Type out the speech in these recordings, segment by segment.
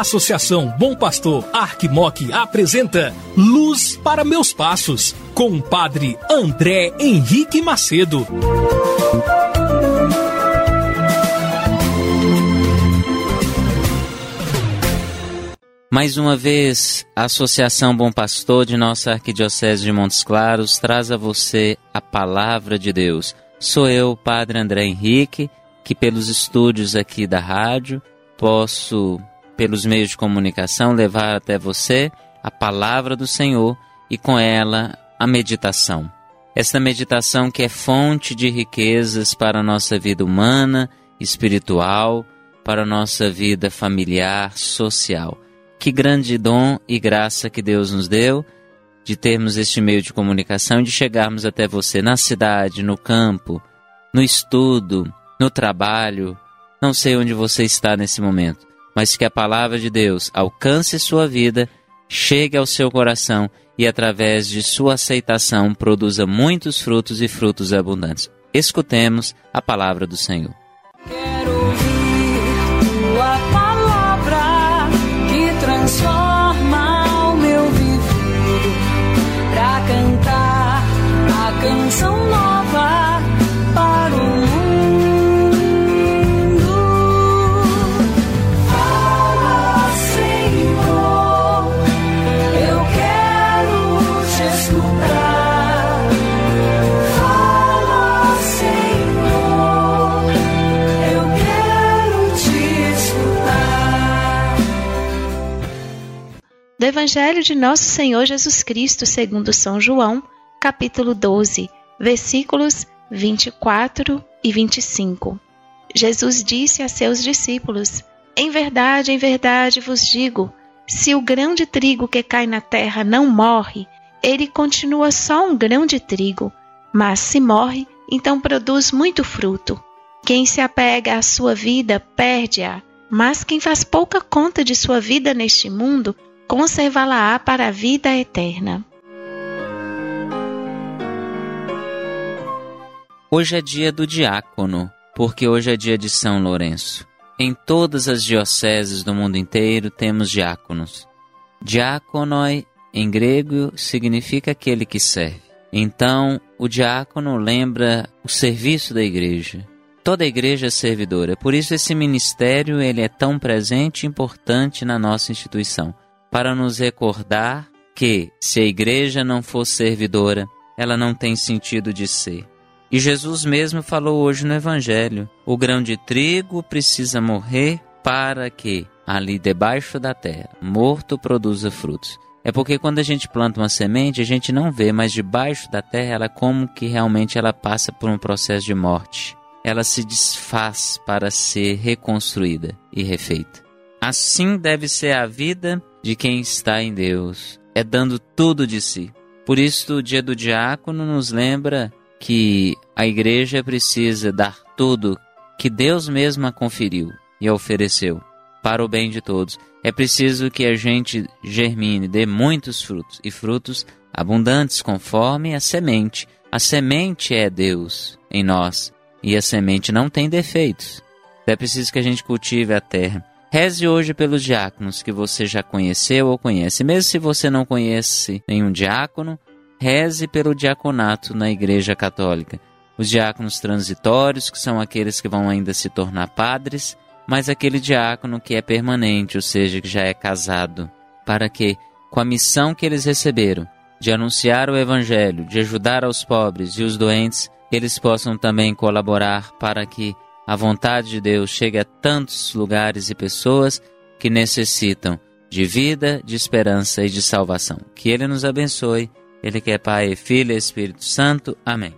Associação Bom Pastor Arquimoc apresenta Luz para Meus Passos, com o padre André Henrique Macedo. Mais uma vez, a Associação Bom Pastor de nossa Arquidiocese de Montes Claros traz a você a palavra de Deus. Sou eu, Padre André Henrique, que pelos estúdios aqui da rádio posso, pelos meios de comunicação, levar até você a palavra do Senhor e com ela a meditação. Esta meditação que é fonte de riquezas para a nossa vida humana, espiritual, para a nossa vida familiar, social. Que grande dom e graça que Deus nos deu de termos este meio de comunicação e de chegarmos até você na cidade, no campo, no estudo, no trabalho. Não sei onde você está nesse momento, mas que a palavra de Deus alcance sua vida, chegue ao seu coração e através de sua aceitação produza muitos frutos e frutos abundantes. Escutemos a palavra do Senhor. Do Evangelho de Nosso Senhor Jesus Cristo, segundo São João, capítulo 12, versículos 24 e 25. Jesus disse a seus discípulos: Em verdade, em verdade vos digo, se o grão de trigo que cai na terra não morre, ele continua só um grão de trigo, mas se morre, então produz muito fruto. Quem se apega à sua vida perde-a, mas quem faz pouca conta de sua vida neste mundo, conservá-la-á para a vida eterna. Hoje é dia do diácono, porque hoje é dia de São Lourenço. Em todas as dioceses do mundo inteiro temos diáconos. Diáconoi, em grego, significa aquele que serve. Então, o diácono lembra o serviço da igreja. Toda a igreja é servidora, por isso esse ministério ele é tão presente e importante na nossa instituição, para nos recordar que se a igreja não for servidora, ela não tem sentido de ser. E Jesus mesmo falou hoje no Evangelho: o grão de trigo precisa morrer para que, ali debaixo da terra, morto produza frutos. É porque quando a gente planta uma semente, a gente não vê, mas debaixo da terra ela como que realmente ela passa por um processo de morte. Ela se desfaz para ser reconstruída e refeita. Assim deve ser a vida de quem está em Deus, é dando tudo de si. Por isso, o dia do diácono nos lembra que a igreja precisa dar tudo que Deus mesmo a conferiu e ofereceu para o bem de todos. É preciso que a gente germine, dê muitos frutos e frutos abundantes conforme a semente. A semente é Deus em nós e a semente não tem defeitos. É preciso que a gente cultive a terra. Reze hoje pelos diáconos que você já conheceu ou conhece. Mesmo se você não conhece nenhum diácono, reze pelo diaconato na Igreja Católica. Os diáconos transitórios, que são aqueles que vão ainda se tornar padres, mas aquele diácono que é permanente, ou seja, que já é casado, para que, com a missão que eles receberam, de anunciar o Evangelho, de ajudar aos pobres e os doentes, eles possam também colaborar para que a vontade de Deus chegue a tantos lugares e pessoas que necessitam de vida, de esperança e de salvação. Que Ele nos abençoe. Ele que é Pai, Filho e Espírito Santo. Amém.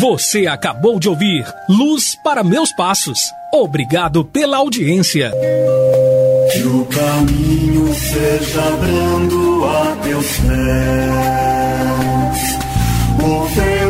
Você acabou de ouvir Luz para Meus Passos. Obrigado pela audiência. Que o caminho seja brando a teus pés. O sopre